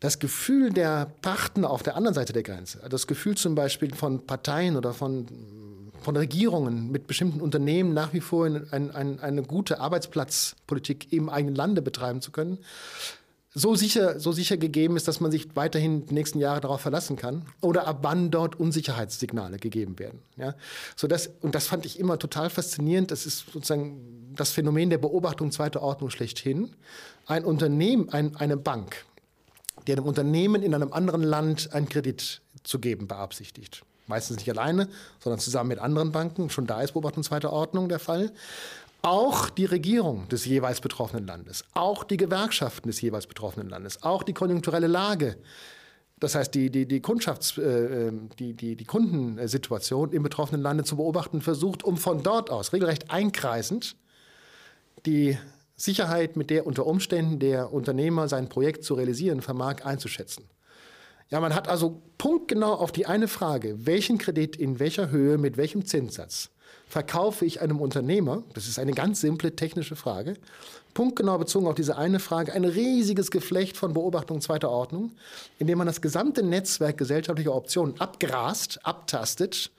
das Gefühl der Partner auf der anderen Seite der Grenze, das Gefühl zum Beispiel von Parteien oder von, von Regierungen mit bestimmten Unternehmen nach wie vor ein, ein, eine gute Arbeitsplatzpolitik im eigenen Lande betreiben zu können, so sicher, so sicher gegeben ist, dass man sich weiterhin die nächsten Jahre darauf verlassen kann oder ab wann dort Unsicherheitssignale gegeben werden. Ja? So das, und das fand ich immer total faszinierend. Das ist sozusagen das Phänomen der Beobachtung zweiter Ordnung schlechthin. Ein Unternehmen, ein, eine Bank, die einem Unternehmen in einem anderen Land einen Kredit zu geben beabsichtigt. Meistens nicht alleine, sondern zusammen mit anderen Banken. Schon da ist Beobachtung zweiter Ordnung der Fall. Auch die Regierung des jeweils betroffenen Landes, auch die Gewerkschaften des jeweils betroffenen Landes, auch die konjunkturelle Lage, das heißt die, die, die, Kundschafts-, äh, die, die, die Kundensituation im betroffenen Lande zu beobachten versucht, um von dort aus regelrecht einkreisend die Sicherheit, mit der unter Umständen der Unternehmer sein Projekt zu realisieren vermag, einzuschätzen. Ja, man hat also punktgenau auf die eine Frage, welchen Kredit in welcher Höhe mit welchem Zinssatz verkaufe ich einem Unternehmer, das ist eine ganz simple technische Frage, punktgenau bezogen auf diese eine Frage, ein riesiges Geflecht von Beobachtungen zweiter Ordnung, in dem man das gesamte Netzwerk gesellschaftlicher Optionen abgrast, abtastet,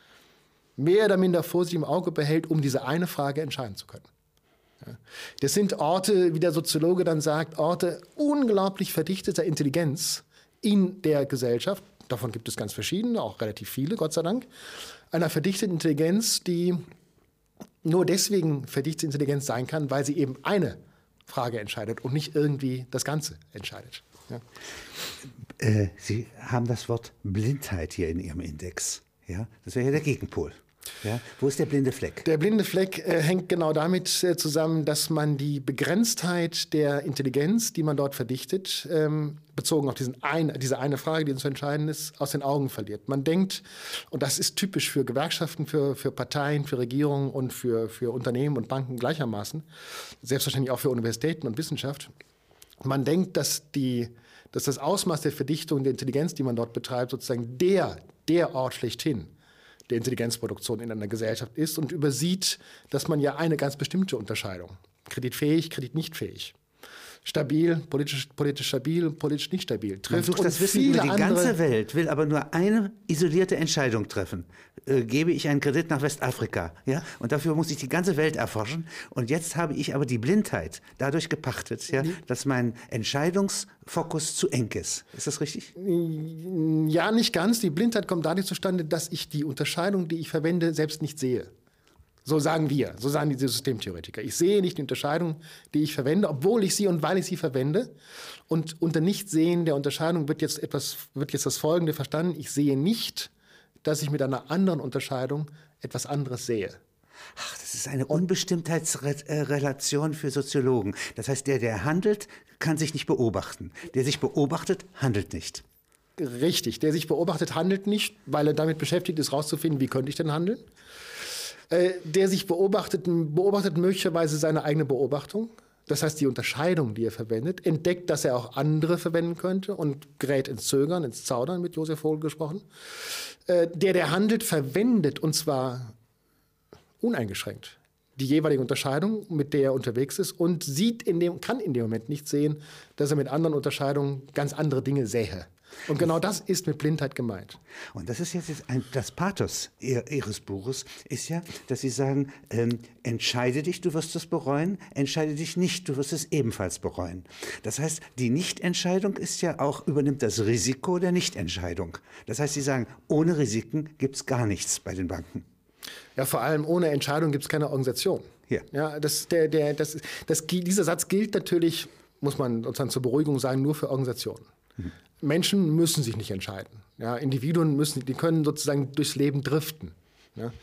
mehr oder minder vorsichtig im Auge behält, um diese eine Frage entscheiden zu können. Das sind Orte, wie der Soziologe dann sagt, Orte unglaublich verdichteter Intelligenz in der Gesellschaft. Davon gibt es ganz verschiedene, auch relativ viele, Gott sei Dank. Einer verdichteten Intelligenz, die nur deswegen verdichtete Intelligenz sein kann, weil sie eben eine Frage entscheidet und nicht irgendwie das Ganze entscheidet. Ja. Äh, sie haben das Wort Blindheit hier in Ihrem Index. Ja? Das wäre ja der Gegenpol. Ja, wo ist der blinde Fleck? Der blinde Fleck äh, hängt genau damit äh, zusammen, dass man die Begrenztheit der Intelligenz, die man dort verdichtet, ähm, bezogen auf diesen ein, diese eine Frage, die uns zu entscheiden ist, aus den Augen verliert. Man denkt, und das ist typisch für Gewerkschaften, für, für Parteien, für Regierungen und für, für Unternehmen und Banken gleichermaßen, selbstverständlich auch für Universitäten und Wissenschaft, man denkt, dass, die, dass das Ausmaß der Verdichtung der Intelligenz, die man dort betreibt, sozusagen der, der Ort schlechthin der Intelligenzproduktion in einer Gesellschaft ist und übersieht, dass man ja eine ganz bestimmte Unterscheidung, kreditfähig, kreditnichtfähig, stabil, politisch, politisch stabil, politisch nicht stabil trifft. Man sucht das Wissen über die ganze Welt, will aber nur eine isolierte Entscheidung treffen. Äh, gebe ich einen Kredit nach Westafrika, ja? Und dafür muss ich die ganze Welt erforschen. Und jetzt habe ich aber die Blindheit dadurch gepachtet, ja, dass mein Entscheidungsfokus zu eng ist. Ist das richtig? Ja, nicht ganz. Die Blindheit kommt dadurch zustande, dass ich die Unterscheidung, die ich verwende, selbst nicht sehe. So sagen wir, so sagen diese Systemtheoretiker. Ich sehe nicht die Unterscheidung, die ich verwende, obwohl ich sie und weil ich sie verwende. Und unter Nichtsehen der Unterscheidung wird jetzt etwas, wird jetzt das Folgende verstanden. Ich sehe nicht, dass ich mit einer anderen Unterscheidung etwas anderes sehe. Ach, das ist eine Unbestimmtheitsrelation für Soziologen. Das heißt, der, der handelt, kann sich nicht beobachten. Der sich beobachtet, handelt nicht. Richtig, der sich beobachtet, handelt nicht, weil er damit beschäftigt ist, herauszufinden, wie könnte ich denn handeln. Äh, der sich beobachtet, beobachtet möglicherweise seine eigene Beobachtung. Das heißt, die Unterscheidung, die er verwendet, entdeckt, dass er auch andere verwenden könnte und gerät ins Zögern, ins Zaudern, mit Josef Vogel gesprochen. Äh, der, der handelt, verwendet und zwar uneingeschränkt die jeweilige Unterscheidung, mit der er unterwegs ist und sieht in dem, kann in dem Moment nicht sehen, dass er mit anderen Unterscheidungen ganz andere Dinge sähe. Und genau das ist mit Blindheit gemeint. Und das ist jetzt ein, das Pathos Ihres Buches, ist ja, dass Sie sagen, ähm, entscheide dich, du wirst es bereuen, entscheide dich nicht, du wirst es ebenfalls bereuen. Das heißt, die Nichtentscheidung ist ja auch, übernimmt das Risiko der Nichtentscheidung. Das heißt, Sie sagen, ohne Risiken gibt es gar nichts bei den Banken. Ja, vor allem ohne Entscheidung gibt es keine Organisation. Hier. Ja, das, der, der, das, das, dieser Satz gilt natürlich, muss man sozusagen zur Beruhigung sagen, nur für Organisationen. Mhm. Menschen müssen sich nicht entscheiden. Ja, Individuen müssen, die können sozusagen durchs Leben driften. Ja.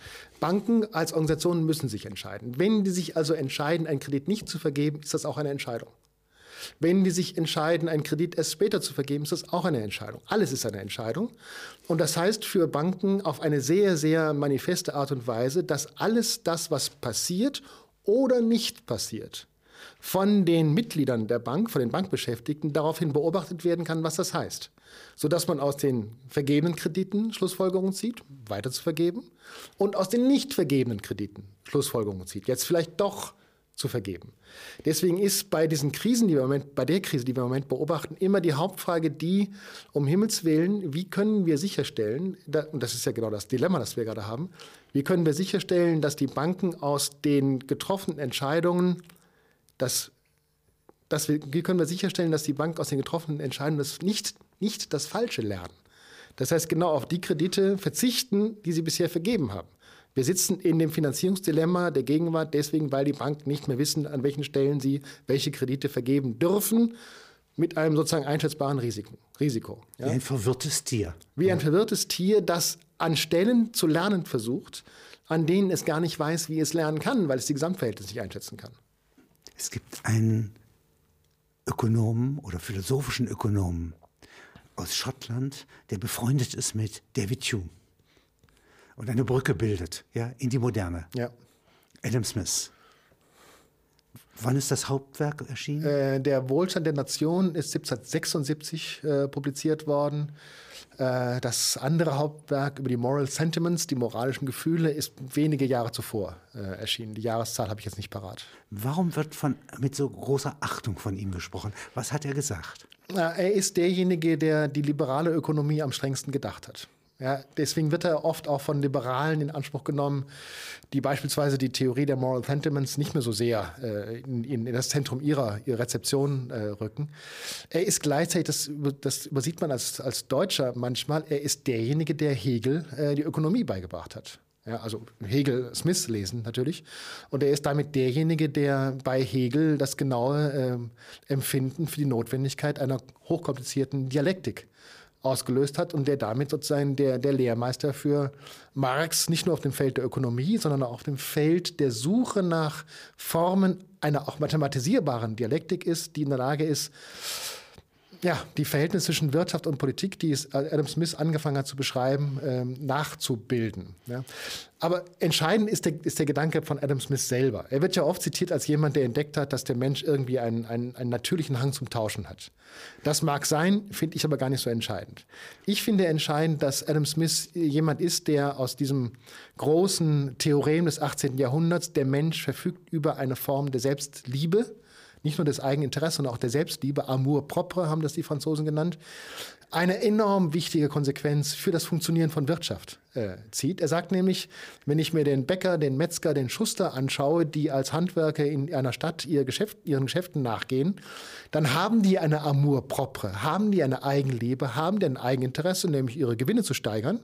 Banken als Organisationen müssen sich entscheiden. Wenn die sich also entscheiden, einen Kredit nicht zu vergeben, ist das auch eine Entscheidung. Wenn die sich entscheiden, einen Kredit erst später zu vergeben, ist das auch eine Entscheidung. Alles ist eine Entscheidung. Und das heißt für Banken auf eine sehr, sehr manifeste Art und Weise, dass alles das, was passiert oder nicht passiert, von den Mitgliedern der Bank, von den Bankbeschäftigten, daraufhin beobachtet werden kann, was das heißt. Sodass man aus den vergebenen Krediten Schlussfolgerungen zieht, weiter zu vergeben, und aus den nicht vergebenen Krediten Schlussfolgerungen zieht. Jetzt vielleicht doch zu vergeben. Deswegen ist bei diesen Krisen, die wir im Moment, bei der Krise, die wir im Moment beobachten, immer die Hauptfrage die, um Himmels Willen, wie können wir sicherstellen, und das ist ja genau das Dilemma, das wir gerade haben, wie können wir sicherstellen, dass die Banken aus den getroffenen Entscheidungen, dass, dass wir, wie können wir sicherstellen, dass die Banken aus den getroffenen Entscheidungen das nicht, nicht das Falsche lernen? Das heißt, genau auf die Kredite verzichten, die sie bisher vergeben haben. Wir sitzen in dem Finanzierungsdilemma der Gegenwart deswegen, weil die Banken nicht mehr wissen, an welchen Stellen sie welche Kredite vergeben dürfen, mit einem sozusagen einschätzbaren Risiko. Risiko ja? Wie ein verwirrtes Tier. Wie ein verwirrtes Tier, das an Stellen zu lernen versucht, an denen es gar nicht weiß, wie es lernen kann, weil es die Gesamtverhältnisse nicht einschätzen kann. Es gibt einen Ökonomen oder philosophischen Ökonomen aus Schottland, der befreundet ist mit David Hume und eine Brücke bildet ja, in die Moderne. Ja. Adam Smith. Wann ist das Hauptwerk erschienen? Äh, der Wohlstand der Nation ist 1776 äh, publiziert worden. Äh, das andere Hauptwerk über die Moral Sentiments, die moralischen Gefühle, ist wenige Jahre zuvor äh, erschienen. Die Jahreszahl habe ich jetzt nicht parat. Warum wird von, mit so großer Achtung von ihm gesprochen? Was hat er gesagt? er ist derjenige, der die liberale Ökonomie am strengsten gedacht hat. Ja, deswegen wird er oft auch von Liberalen in Anspruch genommen, die beispielsweise die Theorie der Moral Sentiments nicht mehr so sehr äh, in, in, das Zentrum ihrer, ihrer Rezeption äh, rücken. Er ist gleichzeitig, das, das übersieht man als, als Deutscher manchmal, er ist derjenige, der Hegel äh, die Ökonomie beigebracht hat. Ja, also Hegel Smith lesen natürlich. Und er ist damit derjenige, der bei Hegel das genaue äh, Empfinden für die Notwendigkeit einer hochkomplizierten Dialektik ausgelöst hat und der damit sozusagen der, der Lehrmeister für Marx nicht nur auf dem Feld der Ökonomie, sondern auch auf dem Feld der Suche nach Formen einer auch mathematisierbaren Dialektik ist, die in der Lage ist, ja, die Verhältnisse zwischen Wirtschaft und Politik, die es Adam Smith angefangen hat zu beschreiben, ähm, nachzubilden. Ja. Aber entscheidend ist der, ist der Gedanke von Adam Smith selber. Er wird ja oft zitiert als jemand, der entdeckt hat, dass der Mensch irgendwie einen, einen, einen natürlichen Hang zum Tauschen hat. Das mag sein, finde ich aber gar nicht so entscheidend. Ich finde entscheidend, dass Adam Smith jemand ist, der aus diesem großen Theorem des 18. Jahrhunderts, der Mensch verfügt über eine Form der Selbstliebe, nicht nur des Eigeninteresse, sondern auch der Selbstliebe, Amour propre haben das die Franzosen genannt, eine enorm wichtige Konsequenz für das Funktionieren von Wirtschaft äh, zieht. Er sagt nämlich, wenn ich mir den Bäcker, den Metzger, den Schuster anschaue, die als Handwerker in einer Stadt ihr Geschäft, ihren Geschäften nachgehen, dann haben die eine Amour propre, haben die eine Eigenliebe, haben die ein Eigeninteresse, nämlich ihre Gewinne zu steigern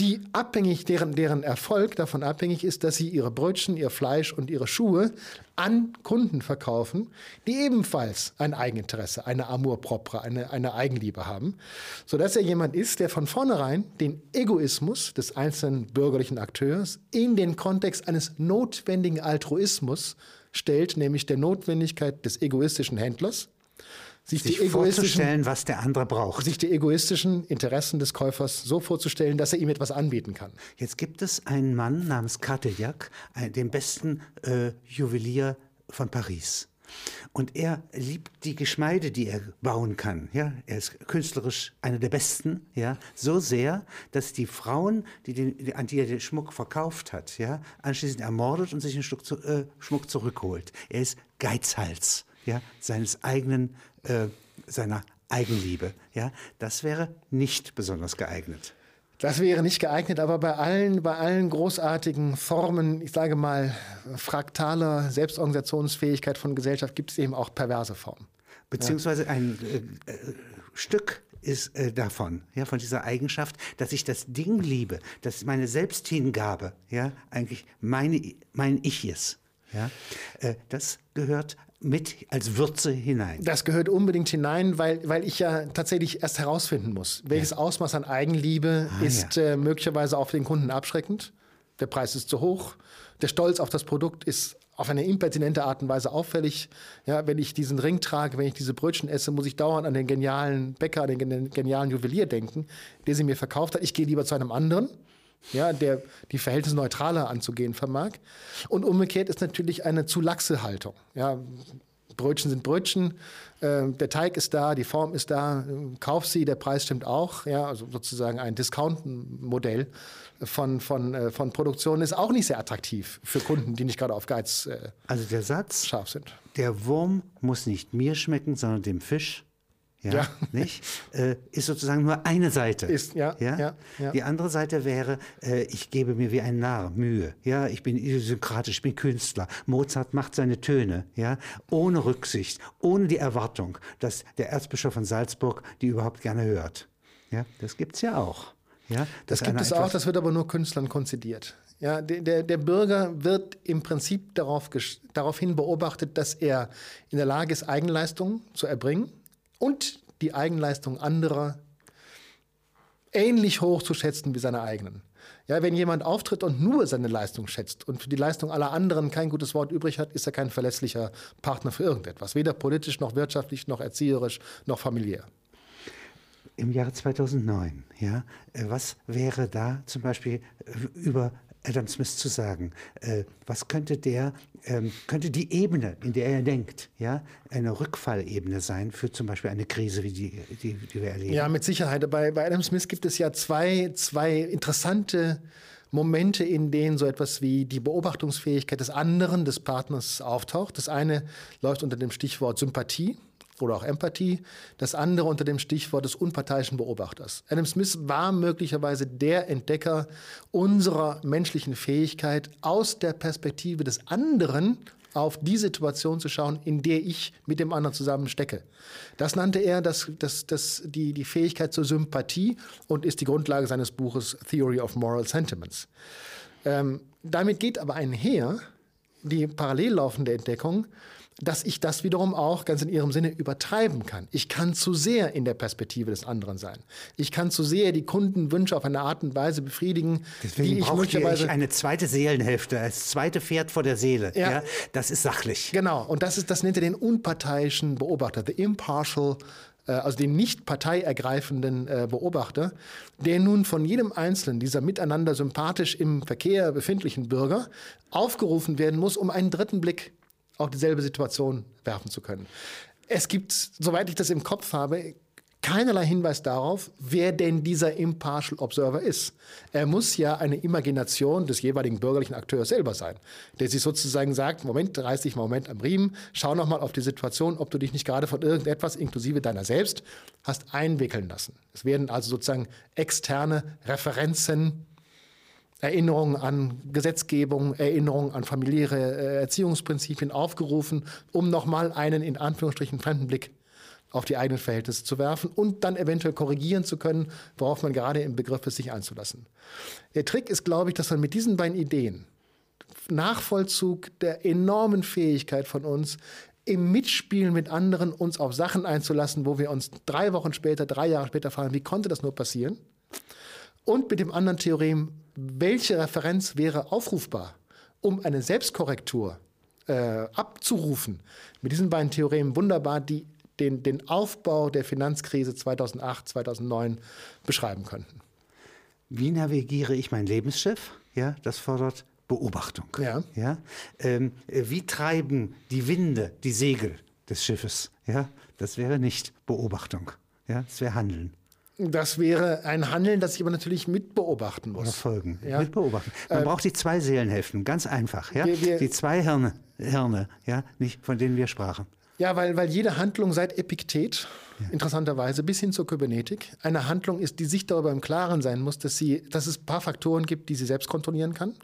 die abhängig, deren, deren Erfolg davon abhängig ist, dass sie ihre Brötchen, ihr Fleisch und ihre Schuhe an Kunden verkaufen, die ebenfalls ein Eigeninteresse, eine Amour propre, eine, eine Eigenliebe haben, sodass er jemand ist, der von vornherein den Egoismus des einzelnen bürgerlichen Akteurs in den Kontext eines notwendigen Altruismus stellt, nämlich der Notwendigkeit des egoistischen Händlers, sich, sich die vorzustellen, was der andere braucht. Sich die egoistischen Interessen des Käufers so vorzustellen, dass er ihm etwas anbieten kann. Jetzt gibt es einen Mann namens Cartillac, den besten äh, Juwelier von Paris. Und er liebt die Geschmeide, die er bauen kann. Ja, er ist künstlerisch einer der besten, ja, so sehr, dass die Frauen, die den, an die er den Schmuck verkauft hat, ja, anschließend ermordet und sich ein Stück zu, äh, Schmuck zurückholt. Er ist Geizhals, ja, seines eigenen äh, seiner Eigenliebe. Ja, das wäre nicht besonders geeignet. Das wäre nicht geeignet, aber bei allen, bei allen großartigen Formen, ich sage mal, fraktaler Selbstorganisationsfähigkeit von Gesellschaft gibt es eben auch perverse Formen. Beziehungsweise ein äh, äh, Stück ist äh, davon, ja, von dieser Eigenschaft, dass ich das Ding liebe, dass meine Selbsthingabe, ja, eigentlich meine, mein Ich ist. Ja, äh, das gehört mit als Würze hinein. Das gehört unbedingt hinein, weil, weil ich ja tatsächlich erst herausfinden muss, welches ja. Ausmaß an Eigenliebe ah, ist ja. äh, möglicherweise auf den Kunden abschreckend. Der Preis ist zu hoch. Der Stolz auf das Produkt ist auf eine impertinente Art und Weise auffällig. Ja, wenn ich diesen Ring trage, wenn ich diese Brötchen esse, muss ich dauernd an den genialen Bäcker, an den genialen Juwelier denken, der sie mir verkauft hat. Ich gehe lieber zu einem anderen ja, der die Verhältnisse neutraler anzugehen vermag. Und umgekehrt ist natürlich eine zu laxe Haltung. Ja, Brötchen sind Brötchen, äh, der Teig ist da, die Form ist da, kauf sie, der Preis stimmt auch. Ja, also sozusagen ein Discount-Modell von, von, äh, von Produktion ist auch nicht sehr attraktiv für Kunden, die nicht gerade auf Geiz äh, Also der Satz, scharf sind. der Wurm muss nicht mir schmecken, sondern dem Fisch. Ja, Ja. nicht? Äh, ist sozusagen nur eine Seite. Ist- ja, ja, ja. Die andere Seite wäre, äh, ich gebe mir wie ein Narr Mühe. Ja, ich bin idiosynkratisch, ich bin Künstler. Mozart macht seine Töne, ja, ohne Rücksicht, ohne die Erwartung, dass der Erzbischof von Salzburg die überhaupt gerne hört. Ja, das gibt's ja auch. Ja, Das gibt es auch, das wird aber nur Künstlern konzidiert. Ja, der, der, Bürger wird im Prinzip darauf, daraufhin beobachtet, dass er in der Lage ist, Eigenleistungen zu erbringen und die Eigenleistung anderer ähnlich hoch zu schätzen wie seine eigenen. Ja, wenn jemand auftritt und nur seine Leistung schätzt und für die Leistung aller anderen kein gutes Wort übrig hat, ist er kein verlässlicher Partner für irgendetwas. Weder politisch, noch wirtschaftlich, noch erzieherisch, noch familiär. im Jahre 2009, ja, äh, was wäre da zum Beispiel äh, über Adam Smith zu sagen? Äh, Was könnte der, ähm, könnte die Ebene, in der er denkt, ja, eine Rückfallebene sein für zum Beispiel eine Krise wie die, die, die wir erleben? Ja, mit Sicherheit. Bei, bei Adam Smith gibt es ja zwei, zwei interessante Momente, in denen so etwas wie die Beobachtungsfähigkeit des anderen, des Partners auftaucht. Das eine läuft unter dem Stichwort Sympathie oder auch Empathie, das andere unter dem Stichwort des unparteiischen Beobachters. Adam Smith war möglicherweise der Entdecker unserer menschlichen Fähigkeit, aus der Perspektive des anderen auf die Situation zu schauen, in der ich mit dem anderen zusammen stecke. Das nannte er das, das, das, die, die Fähigkeit zur Sympathie und ist die Grundlage seines Buches Theory of Moral Sentiments. Ähm, damit geht aber einher die parallel laufende Entdeckung, dass ich das wiederum auch ganz in ihrem Sinne übertreiben kann. Ich kann zu sehr in der Perspektive des anderen sein. Ich kann zu sehr die Kundenwünsche auf eine Art und Weise befriedigen, Deswegen die ich möglicherweise ich eine zweite Seelenhälfte, als zweite Pferd vor der Seele. Ja. Ja. Das ist sachlich. Genau, und das, ist, das nennt er den unparteiischen Beobachter, the impartial, äh, also den nicht parteiergreifenden äh, Beobachter, der nun von jedem Einzelnen dieser miteinander sympathisch im Verkehr befindlichen Bürger aufgerufen werden muss, um einen dritten Blick auf dieselbe Situation werfen zu können. Es gibt, soweit ich das im Kopf habe, keinerlei Hinweis darauf, wer denn dieser Impartial Observer ist. Er muss ja eine Imagination des jeweiligen bürgerlichen Akteurs selber sein, der sich sozusagen sagt, Moment, reiß dich mal Moment am Riemen, schau noch mal auf die Situation, ob du dich nicht gerade von irgendetwas, inklusive deiner selbst, hast einwickeln lassen. Es werden also sozusagen externe Referenzen Erinnerungen an Gesetzgebung, Erinnerungen an familiäre äh, Erziehungsprinzipien aufgerufen, um nochmal einen in Anführungsstrichen fremden Blick auf die eigenen Verhältnisse zu werfen und dann eventuell korrigieren zu können, worauf man gerade im Begriff ist, sich einzulassen. Der Trick ist, glaube ich, dass man mit diesen beiden Ideen, Nachvollzug der enormen Fähigkeit von uns, im Mitspielen mit anderen uns auf Sachen einzulassen, wo wir uns drei Wochen später, drei Jahre später fragen, wie konnte das nur passieren? Und mit dem anderen Theorem, welche Referenz wäre aufrufbar, um eine Selbstkorrektur äh, abzurufen? Mit diesen beiden Theoremen wunderbar die, den, den Aufbau der Finanzkrise 2008, 2009 beschreiben könnten. Wie navigiere ich mein Lebensschiff? Ja, das fordert Beobachtung. Ja. Ja? Ähm, äh, wie treiben die Winde die Segel des Schiffes? Ja, das wäre nicht Beobachtung. Ja, das wäre Handeln Das wäre ein Handeln, das ich aber natürlich mitbeobachten muss. oder Folgen. Ja. Mit beobachten. Man braucht die zwei Seelenhälften, ganz einfach. Ja? Wir- wir- die zwei Hirne, Hirne, ja, nicht, von denen wir sprachen. Ja, weil, weil jede Handlung seit Epiktet, interessanterweise, bis hin zur Kybernetik, eine Handlung ist, die sich darüber im Klaren sein muss, dass, sie, dass es ein paar Faktoren gibt, die sie selbst kontrollieren kann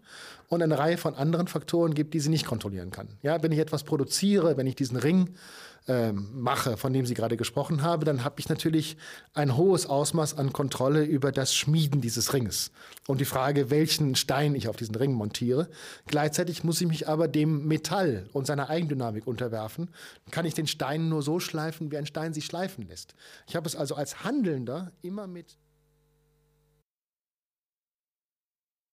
und eine Reihe von anderen Faktoren gibt, die sie nicht kontrollieren kann. Ja, wenn ich etwas produziere, wenn ich diesen Ring ähm, mache, von dem Sie gerade gesprochen haben, dann habe ich natürlich ein hohes Ausmaß an Kontrolle über das Schmieden dieses Ringes und die Frage, welchen Stein ich auf diesen Ring montiere. Gleichzeitig muss ich mich aber dem Metall und seiner Eigendynamik unterwerfen. Kann ich den Stein nur so schleifen, wie ein Stein sich schleifen lässt. Ich habe es also als Handelnder immer mit